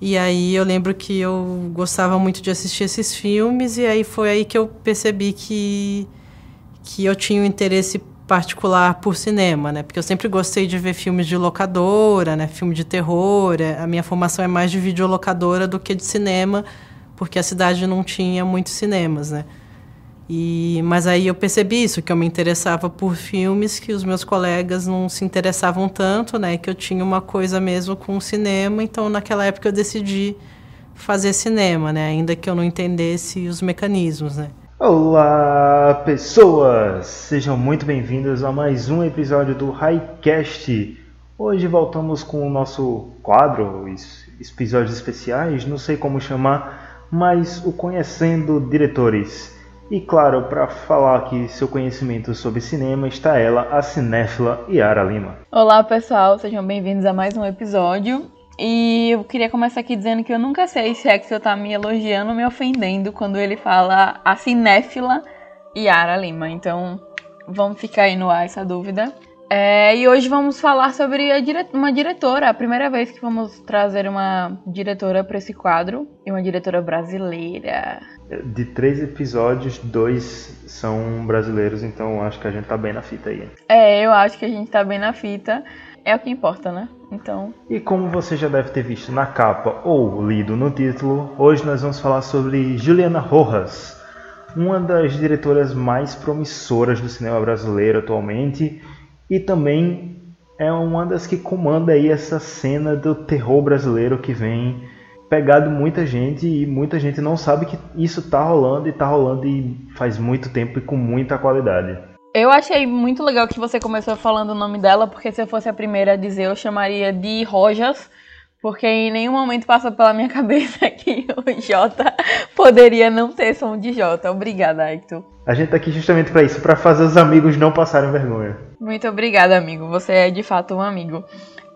E aí eu lembro que eu gostava muito de assistir esses filmes e aí foi aí que eu percebi que que eu tinha um interesse particular por cinema, né? Porque eu sempre gostei de ver filmes de locadora, né? Filme de terror. A minha formação é mais de videolocadora do que de cinema, porque a cidade não tinha muitos cinemas, né? E, mas aí eu percebi isso, que eu me interessava por filmes que os meus colegas não se interessavam tanto, né? Que eu tinha uma coisa mesmo com cinema, então naquela época eu decidi fazer cinema, né? Ainda que eu não entendesse os mecanismos, né? Olá, pessoas! Sejam muito bem-vindos a mais um episódio do Highcast. Hoje voltamos com o nosso quadro, episódios especiais, não sei como chamar, mas o Conhecendo Diretores. E claro, para falar aqui seu conhecimento sobre cinema, está ela, a cinéfila Yara Lima. Olá, pessoal, sejam bem-vindos a mais um episódio. E eu queria começar aqui dizendo que eu nunca sei se Axel tá me elogiando ou me ofendendo quando ele fala a cinéfila Yara Lima. Então, vamos ficar aí no ar essa dúvida. É, e hoje vamos falar sobre dire uma diretora, a primeira vez que vamos trazer uma diretora para esse quadro, e uma diretora brasileira. De três episódios, dois são brasileiros, então acho que a gente tá bem na fita aí. É, eu acho que a gente tá bem na fita. É o que importa, né? Então. E como você já deve ter visto na capa ou lido no título, hoje nós vamos falar sobre Juliana Rojas, uma das diretoras mais promissoras do cinema brasileiro atualmente e também é uma das que comanda aí essa cena do terror brasileiro que vem pegado muita gente e muita gente não sabe que isso tá rolando e tá rolando e faz muito tempo e com muita qualidade. Eu achei muito legal que você começou falando o nome dela, porque se eu fosse a primeira a dizer, eu chamaria de Rojas, porque em nenhum momento passa pela minha cabeça que o J poderia não ter som de J. Obrigada, Hector. A gente tá aqui justamente para isso, para fazer os amigos não passarem vergonha. Muito obrigada, amigo. Você é de fato um amigo.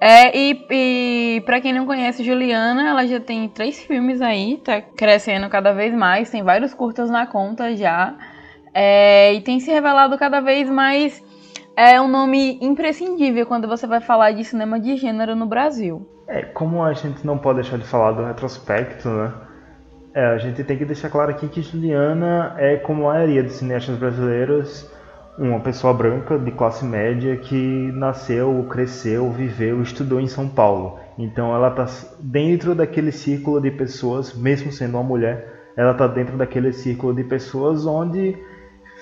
É, e, e para quem não conhece Juliana, ela já tem três filmes aí, tá crescendo cada vez mais, tem vários curtas na conta já. É, e tem se revelado cada vez mais é um nome imprescindível quando você vai falar de cinema de gênero no Brasil. É, como a gente não pode deixar de falar do retrospecto, né? É, a gente tem que deixar claro aqui que Juliana é, como a maioria dos cineastas brasileiros, uma pessoa branca de classe média que nasceu, cresceu, viveu, estudou em São Paulo. Então ela está dentro daquele círculo de pessoas, mesmo sendo uma mulher, ela está dentro daquele círculo de pessoas onde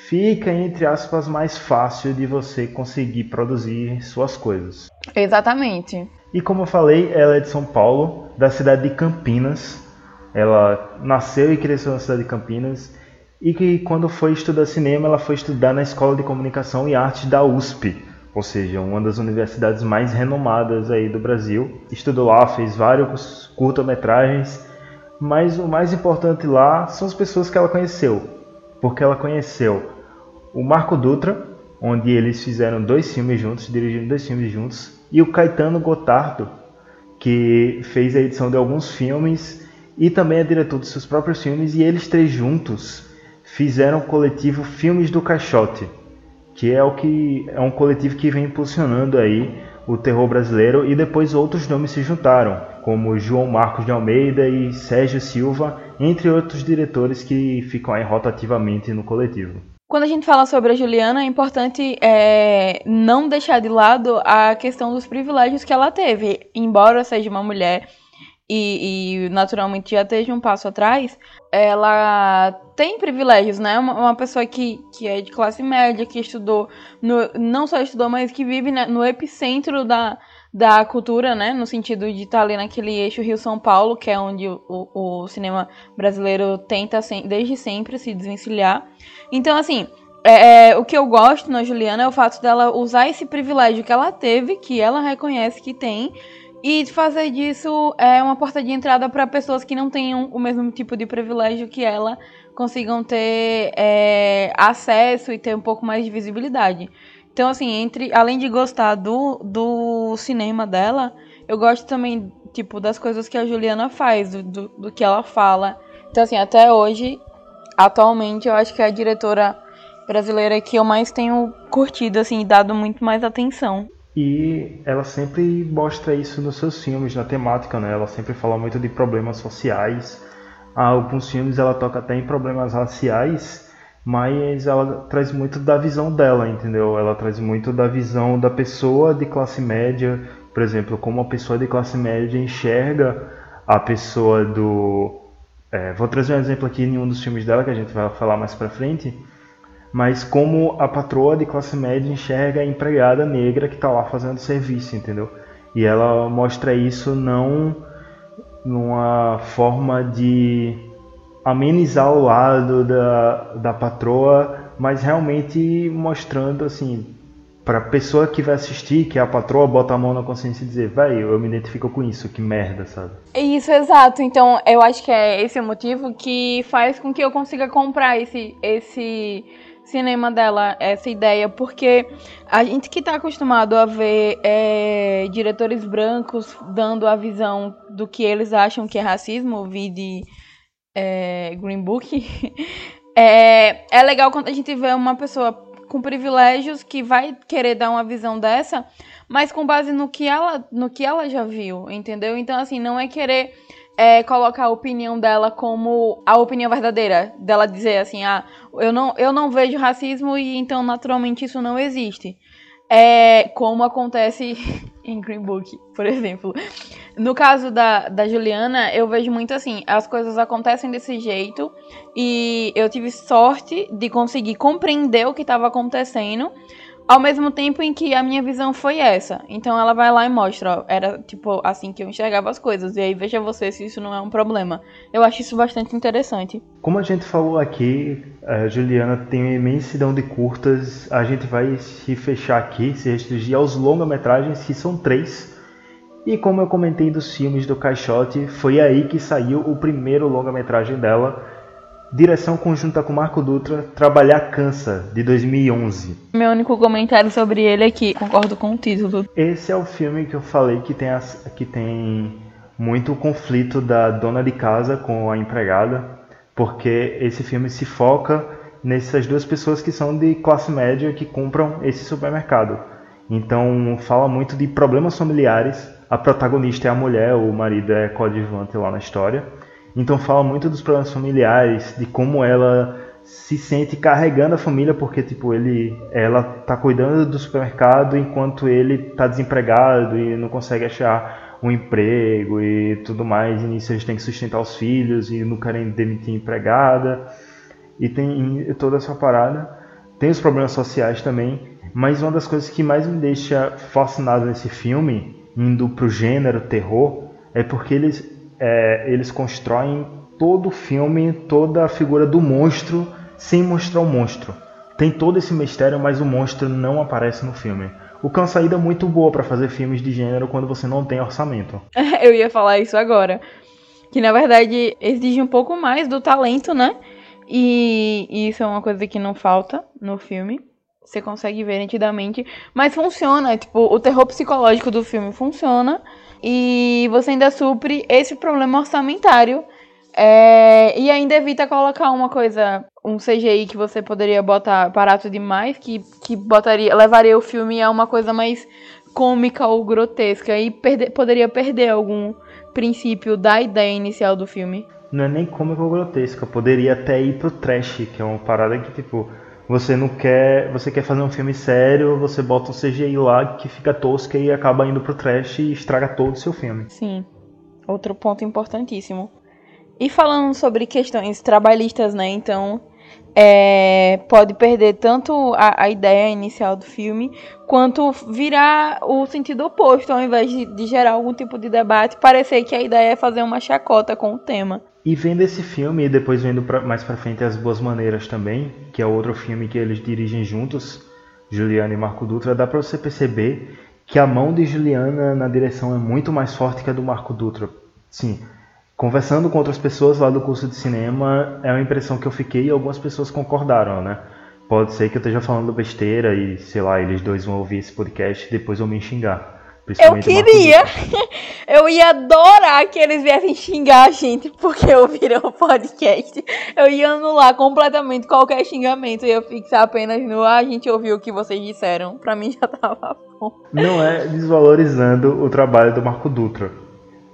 fica, entre aspas, mais fácil de você conseguir produzir suas coisas. Exatamente. E como eu falei, ela é de São Paulo, da cidade de Campinas. Ela nasceu e cresceu na cidade de Campinas. E que quando foi estudar cinema, ela foi estudar na Escola de Comunicação e Arte da USP, ou seja, uma das universidades mais renomadas aí do Brasil. Estudou lá, fez vários curta-metragens, mas o mais importante lá são as pessoas que ela conheceu, porque ela conheceu o Marco Dutra, onde eles fizeram dois filmes juntos, dirigiram dois filmes juntos, e o Caetano Gotardo, que fez a edição de alguns filmes. E também é diretor dos seus próprios filmes, e eles três juntos fizeram o coletivo Filmes do Caixote, que é o que é um coletivo que vem impulsionando aí o terror brasileiro e depois outros nomes se juntaram, como João Marcos de Almeida e Sérgio Silva, entre outros diretores que ficam aí rotativamente no coletivo. Quando a gente fala sobre a Juliana, é importante é, não deixar de lado a questão dos privilégios que ela teve. Embora seja uma mulher e, e naturalmente já esteja um passo atrás, ela tem privilégios, né? Uma, uma, pessoa que, que é de classe média, que estudou, no, não só estudou, mas que vive né, no epicentro da, da cultura, né? No sentido de estar ali naquele eixo Rio-São Paulo, que é onde o, o, cinema brasileiro tenta sem, desde sempre se desvencilhar. Então, assim, é, é, o que eu gosto na Juliana é o fato dela usar esse privilégio que ela teve, que ela reconhece que tem, e fazer disso é, uma porta de entrada para pessoas que não tenham o mesmo tipo de privilégio que ela consigam ter é, acesso e ter um pouco mais de visibilidade. Então, assim, entre além de gostar do, do cinema dela, eu gosto também, tipo, das coisas que a Juliana faz, do, do, do que ela fala. Então, assim, até hoje atualmente eu acho que é a diretora brasileira que eu mais tenho curtido, assim, dado muito mais atenção. E ela sempre mostra isso nos seus filmes, na temática, né? Ela sempre fala muito de problemas sociais. Há alguns filmes ela toca até em problemas raciais, mas ela traz muito da visão dela, entendeu? Ela traz muito da visão da pessoa de classe média, por exemplo, como a pessoa de classe média enxerga a pessoa do. É, vou trazer um exemplo aqui em um dos filmes dela que a gente vai falar mais pra frente mas como a patroa de classe média enxerga a empregada negra que está lá fazendo serviço, entendeu? E ela mostra isso não numa forma de amenizar o lado da, da patroa, mas realmente mostrando assim para a pessoa que vai assistir, que a patroa, bota a mão na consciência e dizer, velho, eu me identifico com isso, que merda, sabe? Isso, exato. Então, eu acho que é esse o motivo que faz com que eu consiga comprar esse esse cinema dela, essa ideia, porque a gente que está acostumado a ver é, diretores brancos dando a visão do que eles acham que é racismo, vi de é, Green Book, é, é legal quando a gente vê uma pessoa com privilégios que vai querer dar uma visão dessa, mas com base no que ela, no que ela já viu, entendeu? Então, assim, não é querer é, colocar a opinião dela como a opinião verdadeira. Dela dizer assim, ah, eu não, eu não vejo racismo e então naturalmente isso não existe. É, como acontece em Green Book, por exemplo. No caso da, da Juliana, eu vejo muito assim, as coisas acontecem desse jeito e eu tive sorte de conseguir compreender o que estava acontecendo ao mesmo tempo em que a minha visão foi essa. Então ela vai lá e mostra, ó, era tipo assim que eu enxergava as coisas. E aí veja você se isso não é um problema. Eu acho isso bastante interessante. Como a gente falou aqui, a Juliana tem uma imensidão de curtas. A gente vai se fechar aqui, se restringir aos longa-metragens, que são três. E como eu comentei dos filmes do Caixote, foi aí que saiu o primeiro longa-metragem dela, Direção conjunta com Marco Dutra, Trabalhar Cansa, de 2011. Meu único comentário sobre ele é que concordo com o título. Esse é o filme que eu falei que tem, as, que tem muito conflito da dona de casa com a empregada, porque esse filme se foca nessas duas pessoas que são de classe média que compram esse supermercado. Então fala muito de problemas familiares. A protagonista é a mulher, o marido é coadjuvante lá na história. Então fala muito dos problemas familiares, de como ela se sente carregando a família porque tipo ele ela tá cuidando do supermercado enquanto ele tá desempregado e não consegue achar um emprego e tudo mais. E nisso eles têm que sustentar os filhos e não querem demitir empregada. E tem toda essa parada. Tem os problemas sociais também, mas uma das coisas que mais me deixa fascinado nesse filme, indo pro gênero terror, é porque eles é, eles constroem todo o filme, toda a figura do monstro sem mostrar o monstro. Tem todo esse mistério, mas o monstro não aparece no filme. O que é muito boa para fazer filmes de gênero quando você não tem orçamento. Eu ia falar isso agora. Que na verdade exige um pouco mais do talento, né? E, e isso é uma coisa que não falta no filme. Você consegue ver nitidamente. Mas funciona. Tipo, o terror psicológico do filme funciona e você ainda supre esse problema orçamentário é, e ainda evita colocar uma coisa, um CGI que você poderia botar barato demais, que, que botaria, levaria o filme a uma coisa mais cômica ou grotesca e perder, poderia perder algum princípio da ideia inicial do filme. Não é nem cômica ou grotesca, poderia até ir pro trash, que é uma parada que tipo você não quer, você quer fazer um filme sério, você bota um CGI lá que fica tosca e acaba indo pro trash e estraga todo o seu filme. Sim. Outro ponto importantíssimo. E falando sobre questões trabalhistas, né? Então, é, pode perder tanto a, a, ideia inicial do filme, quanto virar o sentido oposto, ao invés de, de, gerar algum tipo de debate, parecer que a ideia é fazer uma chacota com o tema. E vendo esse filme, e depois vendo pra, mais pra frente As Boas Maneiras também, que é outro filme que eles dirigem juntos, Juliana e Marco Dutra, dá pra você perceber que a mão de Juliana na direção é muito mais forte que a do Marco Dutra. Sim, conversando com outras pessoas lá do curso de cinema, é uma impressão que eu fiquei e algumas pessoas concordaram, né? Pode ser que eu esteja falando besteira e, sei lá, eles dois vão ouvir esse podcast e depois vão me xingar. Eu queria. Eu ia adorar que eles viessem xingar a gente porque ouviram o podcast. Eu ia anular completamente qualquer xingamento. E eu fixar apenas no ah, a gente ouviu o que vocês disseram. Pra mim já tava bom. Não é desvalorizando o trabalho do Marco Dutra.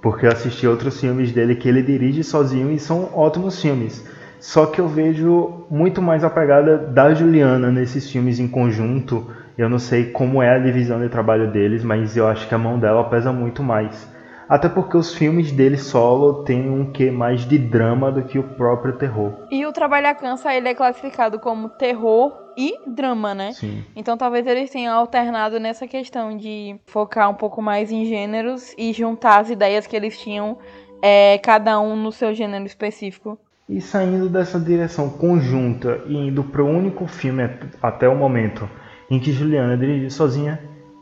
Porque eu assisti outros filmes dele que ele dirige sozinho e são ótimos filmes. Só que eu vejo muito mais a pegada da Juliana nesses filmes em conjunto eu não sei como é a divisão de trabalho deles, mas eu acho que a mão dela pesa muito mais. Até porque os filmes dele solo têm um quê mais de drama do que o próprio terror. E o Trabalha Cansa, ele é classificado como terror e drama, né? Sim. Então talvez eles tenham alternado nessa questão de focar um pouco mais em gêneros e juntar as ideias que eles tinham, é, cada um no seu gênero específico. E saindo dessa direção conjunta e indo para o único filme até o momento em que Juliana dirigiu sozinha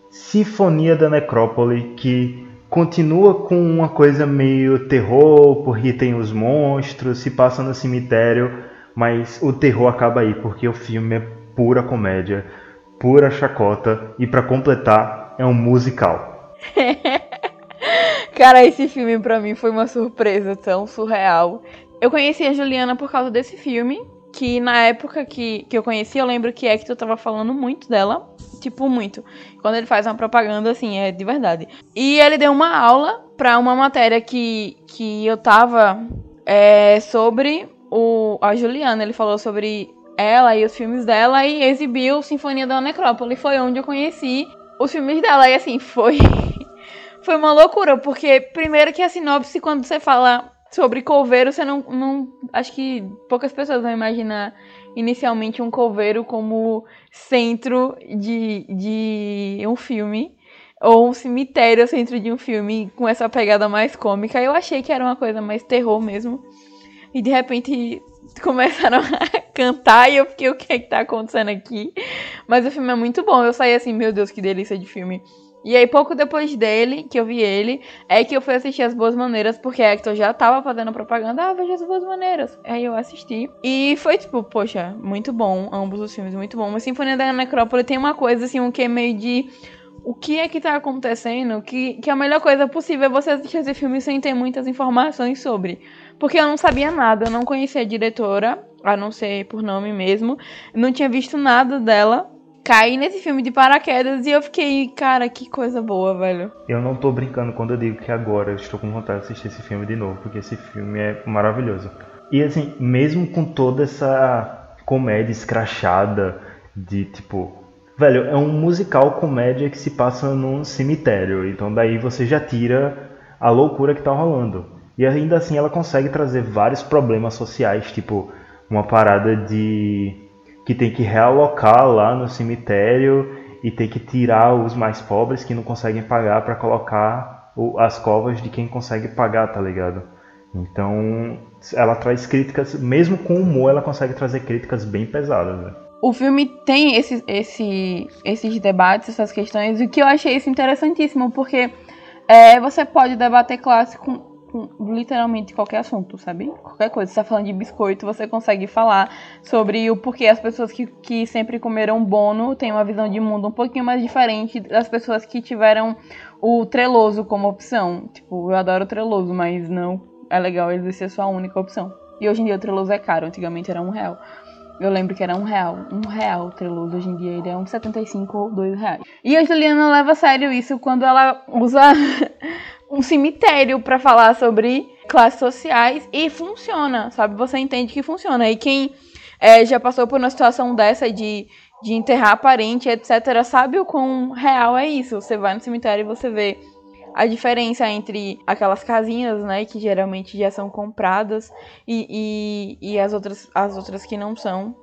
Sinfonia da Necrópole, que continua com uma coisa meio terror, porque tem os monstros, se passa no cemitério, mas o terror acaba aí, porque o filme é pura comédia, pura chacota, e para completar, é um musical. Cara, esse filme para mim foi uma surpresa tão surreal. Eu conheci a Juliana por causa desse filme, que na época que, que eu conheci, eu lembro que Hector tava falando muito dela. Tipo, muito. Quando ele faz uma propaganda, assim, é de verdade. E ele deu uma aula pra uma matéria que, que eu tava é, sobre o, a Juliana. Ele falou sobre ela e os filmes dela e exibiu Sinfonia da Necrópole. Foi onde eu conheci os filmes dela. E assim, foi. foi uma loucura, porque primeiro que a sinopse, quando você fala sobre coveiro, você não, não. Acho que poucas pessoas vão imaginar inicialmente um coveiro como centro de, de um filme. Ou um cemitério centro de um filme com essa pegada mais cômica. Eu achei que era uma coisa mais terror mesmo. E de repente começaram a cantar e eu fiquei, o que é que tá acontecendo aqui? Mas o filme é muito bom. Eu saí assim, meu Deus, que delícia de filme. E aí, pouco depois dele, que eu vi ele, é que eu fui assistir As Boas Maneiras, porque Hector já tava fazendo propaganda, ah, veja As Boas Maneiras. Aí eu assisti. E foi, tipo, poxa, muito bom, ambos os filmes, muito bom. Mas Sinfonia da Necrópole tem uma coisa, assim, um que é meio de... O que é que tá acontecendo? Que, que a melhor coisa possível é você assistir esse filme sem ter muitas informações sobre. Porque eu não sabia nada, eu não conhecia a diretora, a não ser por nome mesmo. Não tinha visto nada dela caí nesse filme de paraquedas e eu fiquei, cara, que coisa boa, velho. Eu não tô brincando quando eu digo que agora eu estou com vontade de assistir esse filme de novo, porque esse filme é maravilhoso. E assim, mesmo com toda essa comédia escrachada de tipo, velho, é um musical comédia que se passa num cemitério, então daí você já tira a loucura que tá rolando. E ainda assim ela consegue trazer vários problemas sociais, tipo uma parada de que tem que realocar lá no cemitério e tem que tirar os mais pobres que não conseguem pagar para colocar as covas de quem consegue pagar, tá ligado? Então, ela traz críticas, mesmo com humor, ela consegue trazer críticas bem pesadas. Né? O filme tem esse, esse, esses debates, essas questões, e que eu achei isso interessantíssimo, porque é, você pode debater clássico com literalmente qualquer assunto, sabe? Qualquer coisa. Você tá falando de biscoito, você consegue falar sobre o porquê as pessoas que, que sempre comeram bono têm uma visão de mundo um pouquinho mais diferente das pessoas que tiveram o treloso como opção. Tipo, eu adoro o treloso, mas não é legal ele ser sua única opção. E hoje em dia o treloso é caro, antigamente era um real. Eu lembro que era um real. Um real o treloso. Hoje em dia ele é um 75 ou dois reais. E a Juliana leva a sério isso quando ela usa um cemitério para falar sobre classes sociais e funciona, sabe? Você entende que funciona. E quem é, já passou por uma situação dessa de, de enterrar parente, etc., sabe o quão real é isso. Você vai no cemitério e você vê a diferença entre aquelas casinhas, né, que geralmente já são compradas e, e, e as, outras, as outras que não são.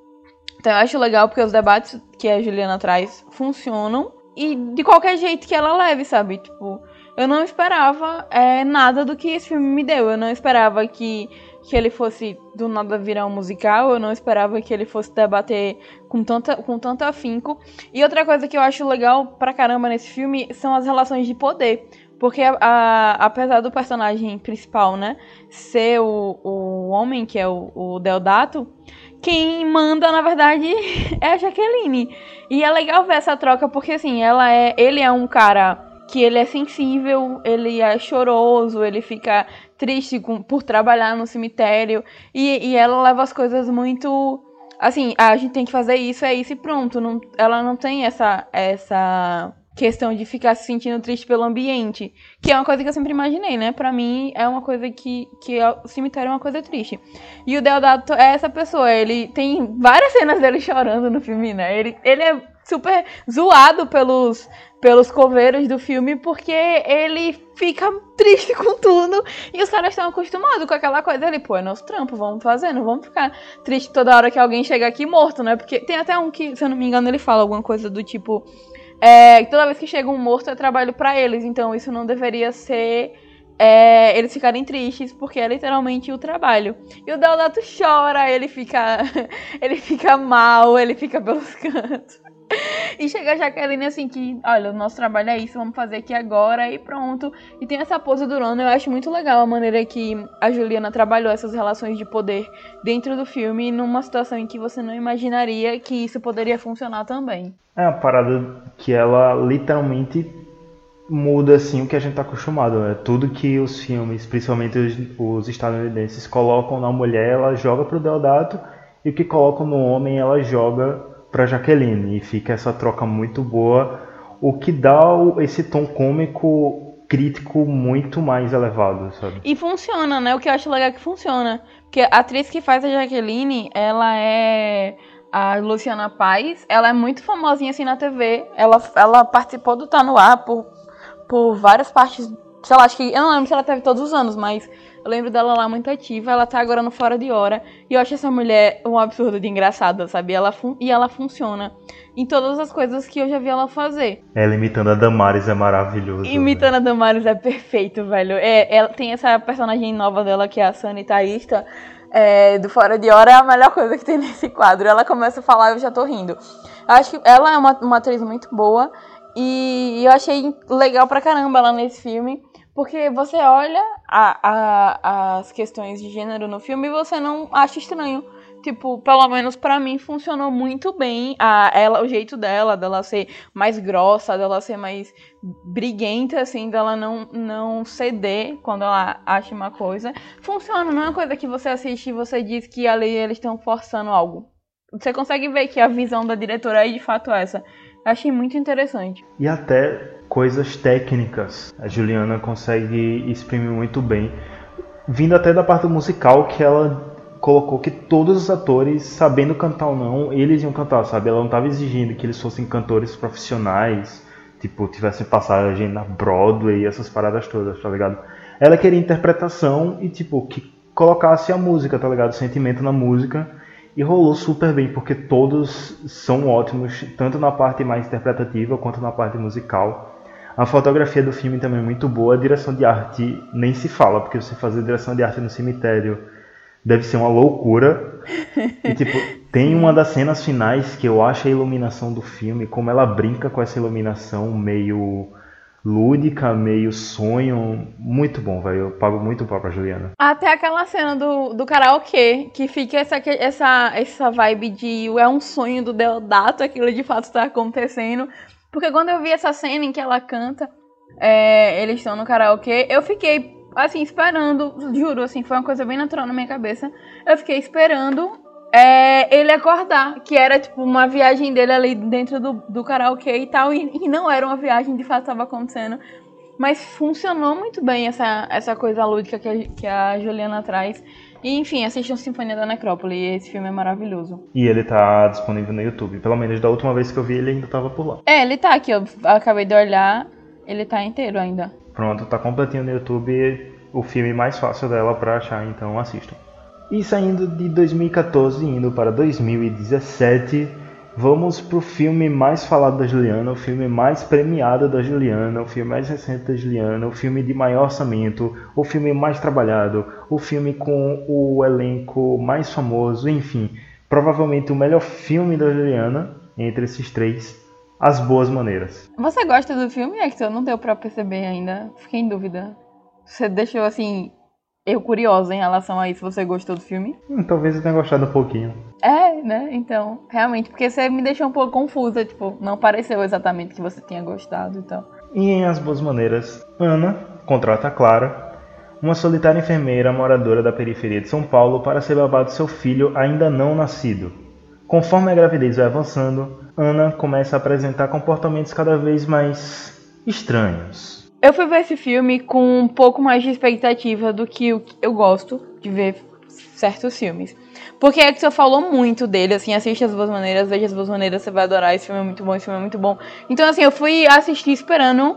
Então eu acho legal porque os debates que a Juliana traz funcionam e de qualquer jeito que ela leve, sabe? Tipo, eu não esperava é, nada do que esse filme me deu. Eu não esperava que, que ele fosse do nada virar um musical. Eu não esperava que ele fosse debater com, tanta, com tanto afinco. E outra coisa que eu acho legal pra caramba nesse filme são as relações de poder. Porque a, a, apesar do personagem principal, né, ser o, o homem, que é o, o Deodato, quem manda, na verdade, é a Jaqueline. E é legal ver essa troca, porque assim, ela é. Ele é um cara que ele é sensível, ele é choroso, ele fica triste com, por trabalhar no cemitério. E, e ela leva as coisas muito. Assim, a gente tem que fazer isso, é isso e pronto. Não, ela não tem essa, essa questão de ficar se sentindo triste pelo ambiente. Que é uma coisa que eu sempre imaginei, né? Pra mim, é uma coisa que, que é, o cemitério é uma coisa triste. E o Deodato é essa pessoa. Ele tem várias cenas dele chorando no filme, né? Ele, ele é super zoado pelos, pelos coveiros do filme porque ele fica triste com tudo e os caras estão acostumados com aquela coisa ali, pô, é nosso trampo, vamos fazer, não vamos ficar triste toda hora que alguém chega aqui morto, né? Porque tem até um que, se eu não me engano, ele fala alguma coisa do tipo é, toda vez que chega um morto é trabalho para eles, então isso não deveria ser é, eles ficarem tristes, porque é literalmente o trabalho. E o Deodato chora, ele fica ele fica mal, ele fica pelos cantos. E chega a Jaqueline assim que, olha, o nosso trabalho é isso, vamos fazer aqui agora e pronto. E tem essa pose do Rono, eu acho muito legal a maneira que a Juliana trabalhou essas relações de poder dentro do filme, numa situação em que você não imaginaria que isso poderia funcionar também. É uma parada que ela literalmente muda assim o que a gente tá acostumado, né? Tudo que os filmes, principalmente os, os estadunidenses, colocam na mulher, ela joga pro Deodato, e o que colocam no homem, ela joga para Jaqueline e fica essa troca muito boa, o que dá esse tom cômico crítico muito mais elevado, sabe? E funciona, né? O que eu acho legal é que funciona, porque a atriz que faz a Jaqueline, ela é a Luciana Paz, ela é muito famosinha assim na TV. Ela, ela participou do Tá No Ar por, por várias partes. Sei lá, acho que. Eu não lembro se ela teve todos os anos, mas eu lembro dela lá muito ativa, ela tá agora no Fora de Hora. E eu acho essa mulher um absurdo de engraçada, sabe? Ela e ela funciona em todas as coisas que eu já vi ela fazer. Ela imitando a Damares é maravilhoso. Imitando a Damares é perfeito, velho. É, ela tem essa personagem nova dela que é a sanitarista. É, do Fora de Hora é a melhor coisa que tem nesse quadro. Ela começa a falar e eu já tô rindo. Eu acho que ela é uma, uma atriz muito boa. E eu achei legal pra caramba ela nesse filme. Porque você olha a, a, as questões de gênero no filme e você não acha estranho. Tipo, pelo menos para mim funcionou muito bem a, ela, o jeito dela, dela ser mais grossa, dela ser mais briguenta, assim, dela não, não ceder quando ela acha uma coisa. Funciona, não é uma coisa que você assiste e você diz que ali eles estão forçando algo. Você consegue ver que a visão da diretora é de fato essa. Eu achei muito interessante. E até coisas técnicas. A Juliana consegue exprimir muito bem, vindo até da parte musical que ela colocou que todos os atores, sabendo cantar ou não, eles iam cantar, sabe? Ela não estava exigindo que eles fossem cantores profissionais, tipo, tivessem passagem na Broadway, essas paradas todas, tá ligado? Ela queria interpretação e, tipo, que colocasse a música, tá ligado? O sentimento na música. E rolou super bem, porque todos são ótimos, tanto na parte mais interpretativa quanto na parte musical. A fotografia do filme também é muito boa, a direção de arte nem se fala, porque você fazer direção de arte no cemitério deve ser uma loucura. E tipo, tem uma das cenas finais que eu acho a iluminação do filme, como ela brinca com essa iluminação meio lúdica, meio sonho, muito bom, velho. Eu pago muito pau pra Juliana. Até aquela cena do, do karaokê, que fica essa, essa, essa vibe de é um sonho do Deodato, aquilo de fato está acontecendo. Porque quando eu vi essa cena em que ela canta, é, eles estão no karaokê, eu fiquei, assim, esperando, juro, assim, foi uma coisa bem natural na minha cabeça. Eu fiquei esperando é, ele acordar, que era, tipo, uma viagem dele ali dentro do, do karaokê e tal, e, e não era uma viagem, de fato, estava acontecendo. Mas funcionou muito bem essa, essa coisa lúdica que a, que a Juliana traz. E enfim, assistam Sinfonia da Necrópole, esse filme é maravilhoso. E ele tá disponível no YouTube. Pelo menos da última vez que eu vi, ele ainda tava por lá. É, ele tá aqui, eu acabei de olhar, ele tá inteiro ainda. Pronto, tá completinho no YouTube, o filme mais fácil dela pra achar, então assistam. E saindo de 2014 indo para 2017, Vamos pro filme mais falado da Juliana, o filme mais premiado da Juliana, o filme mais recente da Juliana, o filme de maior orçamento, o filme mais trabalhado, o filme com o elenco mais famoso, enfim, provavelmente o melhor filme da Juliana entre esses três, As Boas Maneiras. Você gosta do filme, Hector? Não deu para perceber ainda, fiquei em dúvida. Você deixou assim eu curiosa em relação a isso. Você gostou do filme? Hum, talvez eu tenha gostado um pouquinho. É, né? Então, realmente, porque você me deixou um pouco confusa, tipo, não pareceu exatamente que você tinha gostado então. E em As Boas Maneiras, Ana contrata Clara, uma solitária enfermeira moradora da periferia de São Paulo, para ser babá do seu filho ainda não nascido. Conforme a gravidez vai avançando, Ana começa a apresentar comportamentos cada vez mais estranhos. Eu fui ver esse filme com um pouco mais de expectativa do que eu gosto de ver certos filmes. Porque é que você falou muito dele, assim, assiste As Boas Maneiras, veja As Boas Maneiras, você vai adorar, esse filme é muito bom, esse filme é muito bom. Então, assim, eu fui assistir esperando,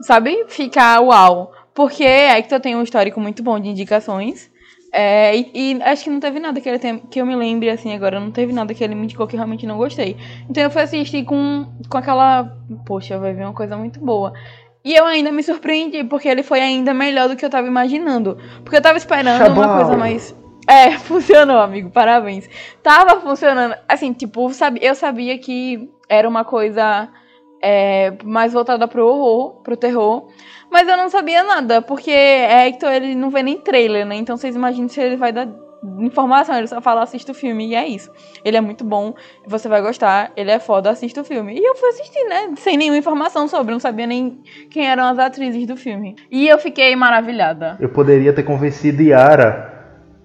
sabe, ficar uau. Porque Hector tem um histórico muito bom de indicações. É, e, e, acho que não teve nada que ele tem, que eu me lembre assim agora, não teve nada que ele me indicou que eu realmente não gostei. Então eu fui assistir com, com aquela. Poxa, vai vir uma coisa muito boa. E eu ainda me surpreendi, porque ele foi ainda melhor do que eu tava imaginando. Porque eu tava esperando Chabal. uma coisa mais. É, funcionou, amigo, parabéns. Tava funcionando. Assim, tipo, eu sabia que era uma coisa é, mais voltada pro horror, pro terror. Mas eu não sabia nada, porque Hector, ele não vê nem trailer, né? Então vocês imaginem se ele vai dar informação, ele só fala, assista o filme, e é isso. Ele é muito bom, você vai gostar, ele é foda, assista o filme. E eu fui assistir, né? Sem nenhuma informação sobre, não sabia nem quem eram as atrizes do filme. E eu fiquei maravilhada. Eu poderia ter convencido Yara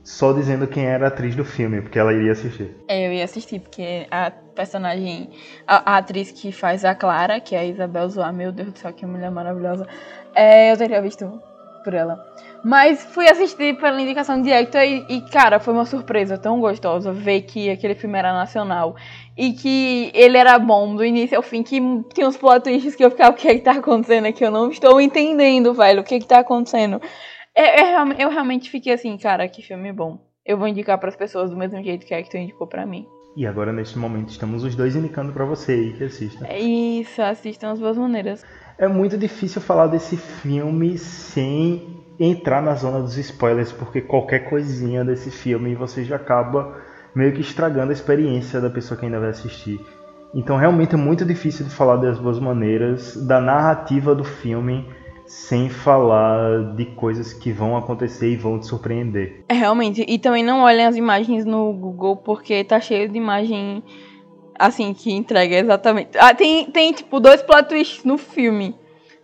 só dizendo quem era a atriz do filme, porque ela iria assistir. É, eu ia assistir, porque a personagem, a, a atriz que faz a Clara, que é a Isabel Zoar, meu Deus do céu, que mulher maravilhosa, é, eu teria visto por ela. Mas fui assistir pela indicação de Hector e, e, cara, foi uma surpresa tão gostosa ver que aquele filme era nacional e que ele era bom do início ao fim, que tinha uns plot twists que eu ficava, o que é que tá acontecendo aqui? Eu não estou entendendo, velho, o que é que tá acontecendo? É, é, eu realmente fiquei assim, cara, que filme bom. Eu vou indicar para as pessoas do mesmo jeito que Hector indicou para mim. E agora, neste momento, estamos os dois indicando para você aí que assista. É isso, assistam as boas maneiras. É muito difícil falar desse filme sem entrar na zona dos spoilers, porque qualquer coisinha desse filme você já acaba meio que estragando a experiência da pessoa que ainda vai assistir. Então realmente é muito difícil de falar das boas maneiras, da narrativa do filme, sem falar de coisas que vão acontecer e vão te surpreender. É, realmente. E também não olhem as imagens no Google, porque tá cheio de imagem assim, que entrega exatamente. Ah, tem, tem, tipo, dois plot twists no filme.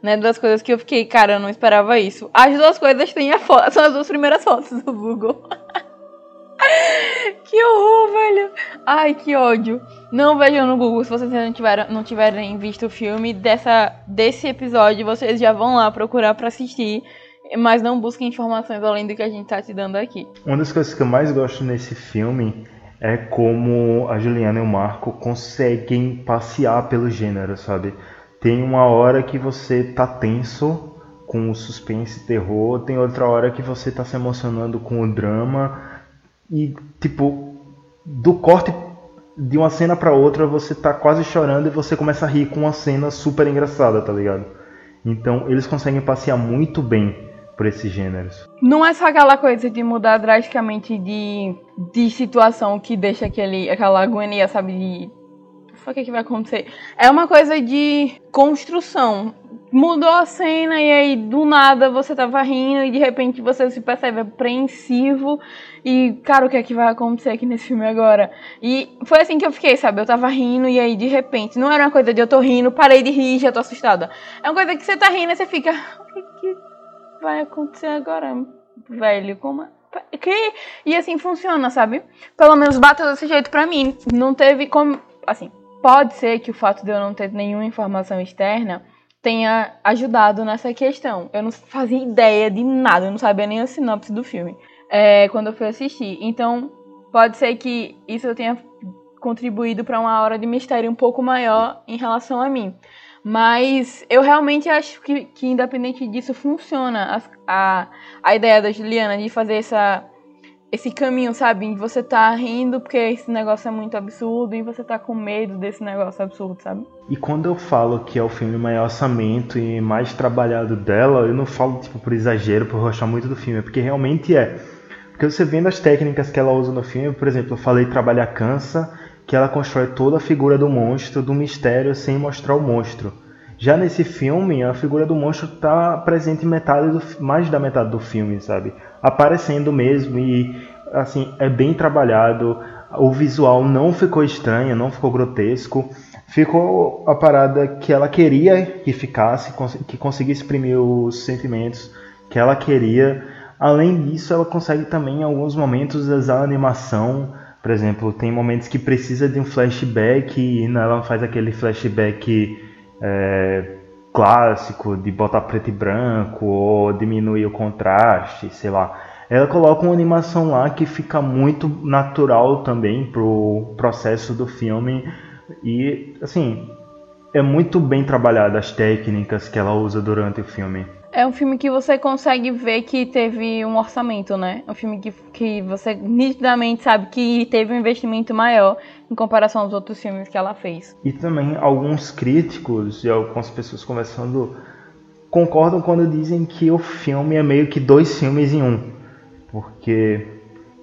Né, duas coisas que eu fiquei, cara, eu não esperava isso. As duas coisas têm a foto, são as duas primeiras fotos do Google. que horror, velho. Ai, que ódio. Não vejam no Google se vocês não tiverem, não tiverem visto o filme dessa, desse episódio. Vocês já vão lá procurar para assistir. Mas não busquem informações além do que a gente tá te dando aqui. Uma das coisas que eu mais gosto nesse filme é como a Juliana e o Marco conseguem passear pelo gênero, sabe? Tem uma hora que você tá tenso com o suspense e terror, tem outra hora que você tá se emocionando com o drama e tipo do corte de uma cena para outra você tá quase chorando e você começa a rir com uma cena super engraçada, tá ligado? Então eles conseguem passear muito bem por esses gêneros. Não é só aquela coisa de mudar drasticamente de, de situação que deixa aquele, aquela agonia, sabe? De. O que, que vai acontecer? É uma coisa de construção. Mudou a cena e aí do nada você tava rindo e de repente você se percebe apreensivo e, cara, o que é que vai acontecer aqui nesse filme agora? E foi assim que eu fiquei, sabe? Eu tava rindo e aí de repente, não era uma coisa de eu tô rindo, parei de rir já tô assustada. É uma coisa que você tá rindo e você fica, o que, que vai acontecer agora, velho? Como é? que e assim funciona, sabe? Pelo menos bateu desse jeito pra mim. Não teve como, assim, pode ser que o fato de eu não ter nenhuma informação externa tenha ajudado nessa questão. Eu não fazia ideia de nada, eu não sabia nem a sinopse do filme é, quando eu fui assistir. Então, pode ser que isso tenha contribuído para uma hora de mistério um pouco maior em relação a mim. Mas eu realmente acho que, que independente disso, funciona a, a, a ideia da Juliana de fazer essa, esse caminho, sabe? De você tá rindo porque esse negócio é muito absurdo e você tá com medo desse negócio absurdo, sabe? E quando eu falo que é o filme maior orçamento e mais trabalhado dela, eu não falo tipo por exagero, por gostar muito do filme, é porque realmente é. Porque você vendo as técnicas que ela usa no filme, por exemplo, eu falei trabalhar cansa, que ela constrói toda a figura do monstro, do mistério, sem mostrar o monstro. Já nesse filme, a figura do monstro está presente metade do, mais da metade do filme, sabe? Aparecendo mesmo e assim é bem trabalhado. O visual não ficou estranho, não ficou grotesco. ficou a parada que ela queria que ficasse, que conseguisse exprimir os sentimentos que ela queria. Além disso, ela consegue também em alguns momentos usar a animação. Por exemplo, tem momentos que precisa de um flashback e ela faz aquele flashback é, clássico de botar preto e branco ou diminuir o contraste, sei lá. Ela coloca uma animação lá que fica muito natural também pro processo do filme e, assim, é muito bem trabalhada as técnicas que ela usa durante o filme. É um filme que você consegue ver que teve um orçamento, né? É um filme que, que você nitidamente sabe que teve um investimento maior em comparação aos outros filmes que ela fez. E também alguns críticos e algumas pessoas conversando concordam quando dizem que o filme é meio que dois filmes em um. Porque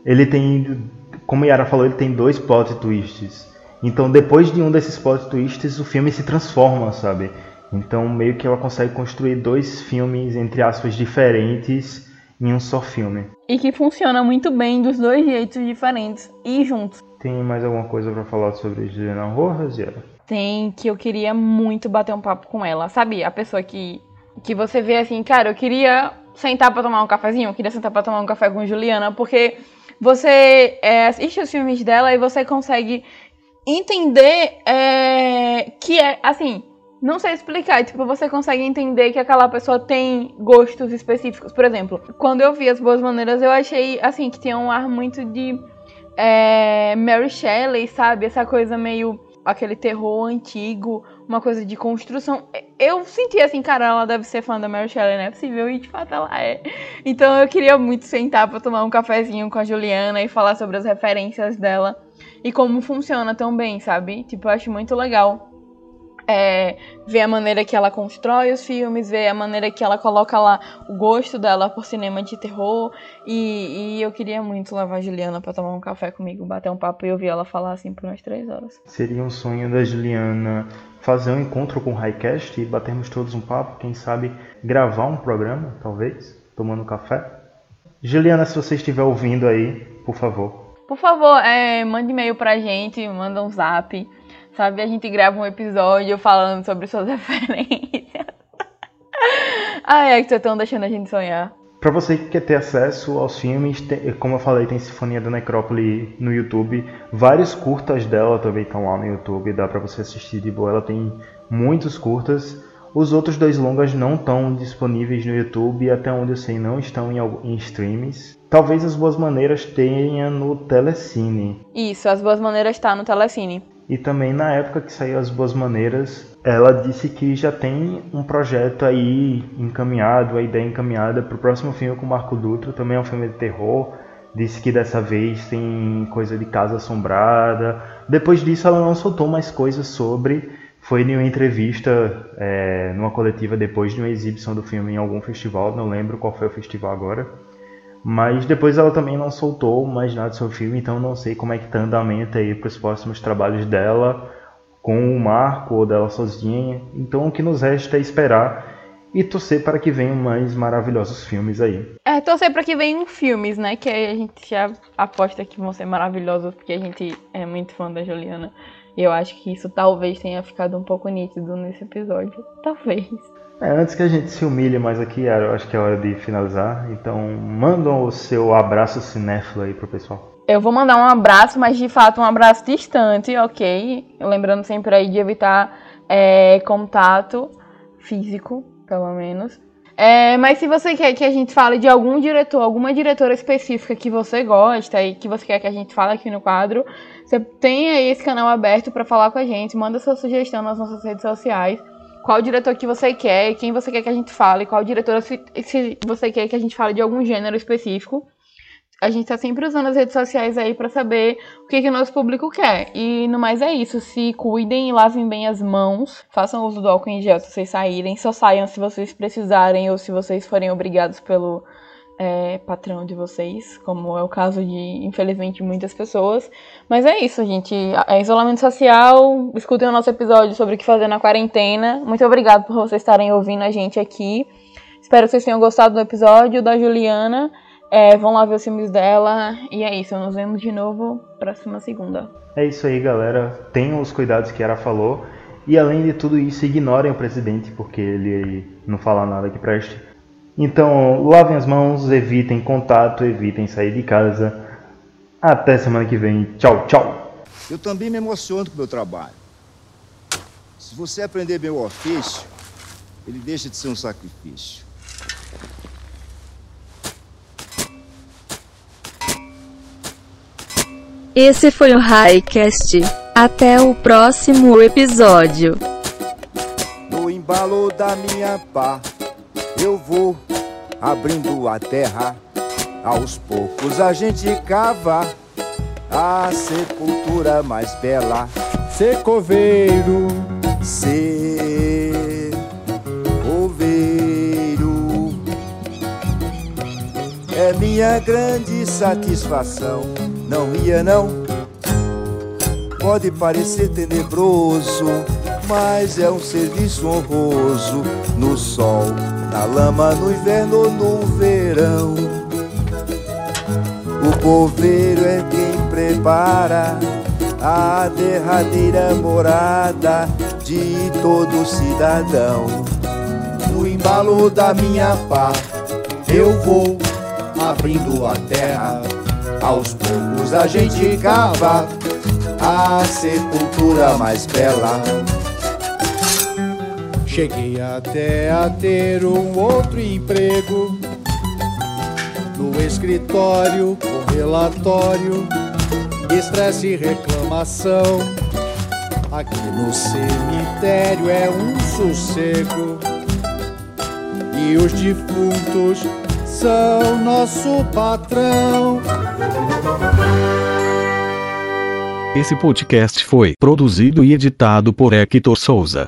ele tem, como Yara falou, ele tem dois plot twists. Então, depois de um desses plot twists, o filme se transforma, sabe? Então, meio que ela consegue construir dois filmes, entre aspas, diferentes em um só filme. E que funciona muito bem dos dois jeitos diferentes e juntos. Tem mais alguma coisa para falar sobre Juliana Rojas, Yara? Tem, que eu queria muito bater um papo com ela. Sabe, a pessoa que, que você vê assim, cara, eu queria sentar para tomar um cafezinho, eu queria sentar para tomar um café com Juliana, porque você é, assiste os filmes dela e você consegue entender é, que é, assim, não sei explicar, tipo, você consegue entender que aquela pessoa tem gostos específicos. Por exemplo, quando eu vi As Boas Maneiras, eu achei, assim, que tinha um ar muito de é, Mary Shelley, sabe? Essa coisa meio aquele terror antigo, uma coisa de construção. Eu senti assim, cara, ela deve ser fã da Mary Shelley, não é possível, e de fato ela é. Então eu queria muito sentar para tomar um cafezinho com a Juliana e falar sobre as referências dela e como funciona tão bem, sabe? Tipo, eu acho muito legal é, ver a maneira que ela constrói os filmes, ver a maneira que ela coloca lá o gosto dela por cinema de terror. E, e eu queria muito levar a Juliana para tomar um café comigo, bater um papo e ouvir ela falar assim por umas três horas. Seria um sonho da Juliana fazer um encontro com o Highcast e batermos todos um papo, quem sabe gravar um programa, talvez, tomando café. Juliana, se você estiver ouvindo aí, por favor. Por favor, é, mande e-mail pra gente, manda um zap Sabe, a gente grava um episódio falando sobre suas referências. Ai, é que vocês estão deixando a gente sonhar. Pra você que quer ter acesso aos filmes, tem, como eu falei, tem Sinfonia da Necrópole no YouTube. Vários curtas dela também estão lá no YouTube, dá pra você assistir de boa. Ela tem muitos curtas. Os outros dois longas não estão disponíveis no YouTube, até onde eu sei não estão em, em streams. Talvez As Boas Maneiras tenha no Telecine. Isso, As Boas Maneiras está no Telecine. E também na época que saiu As Boas Maneiras, ela disse que já tem um projeto aí encaminhado, a ideia encaminhada para o próximo filme com Marco Dutra, também é um filme de terror. Disse que dessa vez tem coisa de casa assombrada. Depois disso, ela não soltou mais coisas sobre. Foi em uma entrevista, é, numa coletiva depois de uma exibição do filme em algum festival, não lembro qual foi o festival agora. Mas depois ela também não soltou mais nada sobre o filme, então não sei como é que tá andamento aí para os próximos trabalhos dela com o Marco ou dela sozinha. Então o que nos resta é esperar e torcer para que venham mais maravilhosos filmes aí. É, torcer para que venham filmes, né? Que a gente já aposta que vão ser maravilhosos, porque a gente é muito fã da Juliana. E eu acho que isso talvez tenha ficado um pouco nítido nesse episódio. Talvez. É, antes que a gente se humilhe mais aqui, eu acho que é hora de finalizar. Então, manda o seu abraço cinéfilo aí pro pessoal. Eu vou mandar um abraço, mas de fato um abraço distante, ok? Lembrando sempre aí de evitar é, contato físico, pelo menos. É, mas se você quer que a gente fale de algum diretor, alguma diretora específica que você gosta e que você quer que a gente fale aqui no quadro, você tem aí esse canal aberto para falar com a gente, manda sua sugestão nas nossas redes sociais qual diretor que você quer, quem você quer que a gente fale, qual diretora se, se você quer que a gente fale de algum gênero específico. A gente tá sempre usando as redes sociais aí para saber o que, que o nosso público quer. E no mais é isso. Se cuidem e lavem bem as mãos. Façam uso do álcool em gel se vocês saírem. Só saiam se vocês precisarem ou se vocês forem obrigados pelo é, patrão de vocês, como é o caso de, infelizmente, muitas pessoas. Mas é isso, gente. É isolamento social. Escutem o nosso episódio sobre o que fazer na quarentena. Muito obrigado por vocês estarem ouvindo a gente aqui. Espero que vocês tenham gostado do episódio da Juliana. É, vão lá ver os filmes dela. E é isso, nos vemos de novo próxima segunda. É isso aí, galera. Tenham os cuidados que ela falou. E além de tudo isso, ignorem o presidente, porque ele não fala nada que preste. Então, lavem as mãos, evitem contato, evitem sair de casa. Até semana que vem. Tchau, tchau. Eu também me emociono com o meu trabalho. Se você aprender bem o ofício, ele deixa de ser um sacrifício. Esse foi o Highcast. Até o próximo episódio. No embalo da minha pá, eu vou abrindo a terra. Aos poucos a gente cava a sepultura mais bela. Ser coveiro, ser oveiro é minha grande satisfação. Não ia não. Pode parecer tenebroso, mas é um serviço honroso. No sol, na lama, no inverno no verão. O coveiro é quem prepara a derradeira morada de todo cidadão. No embalo da minha pá, eu vou abrindo a terra. Aos poucos a gente cava a sepultura mais bela. Cheguei até a ter um outro emprego. No escritório, com relatório, estresse e reclamação. Aqui no cemitério é um sossego. E os defuntos são nosso patrão. Esse podcast foi produzido e editado por Hector Souza.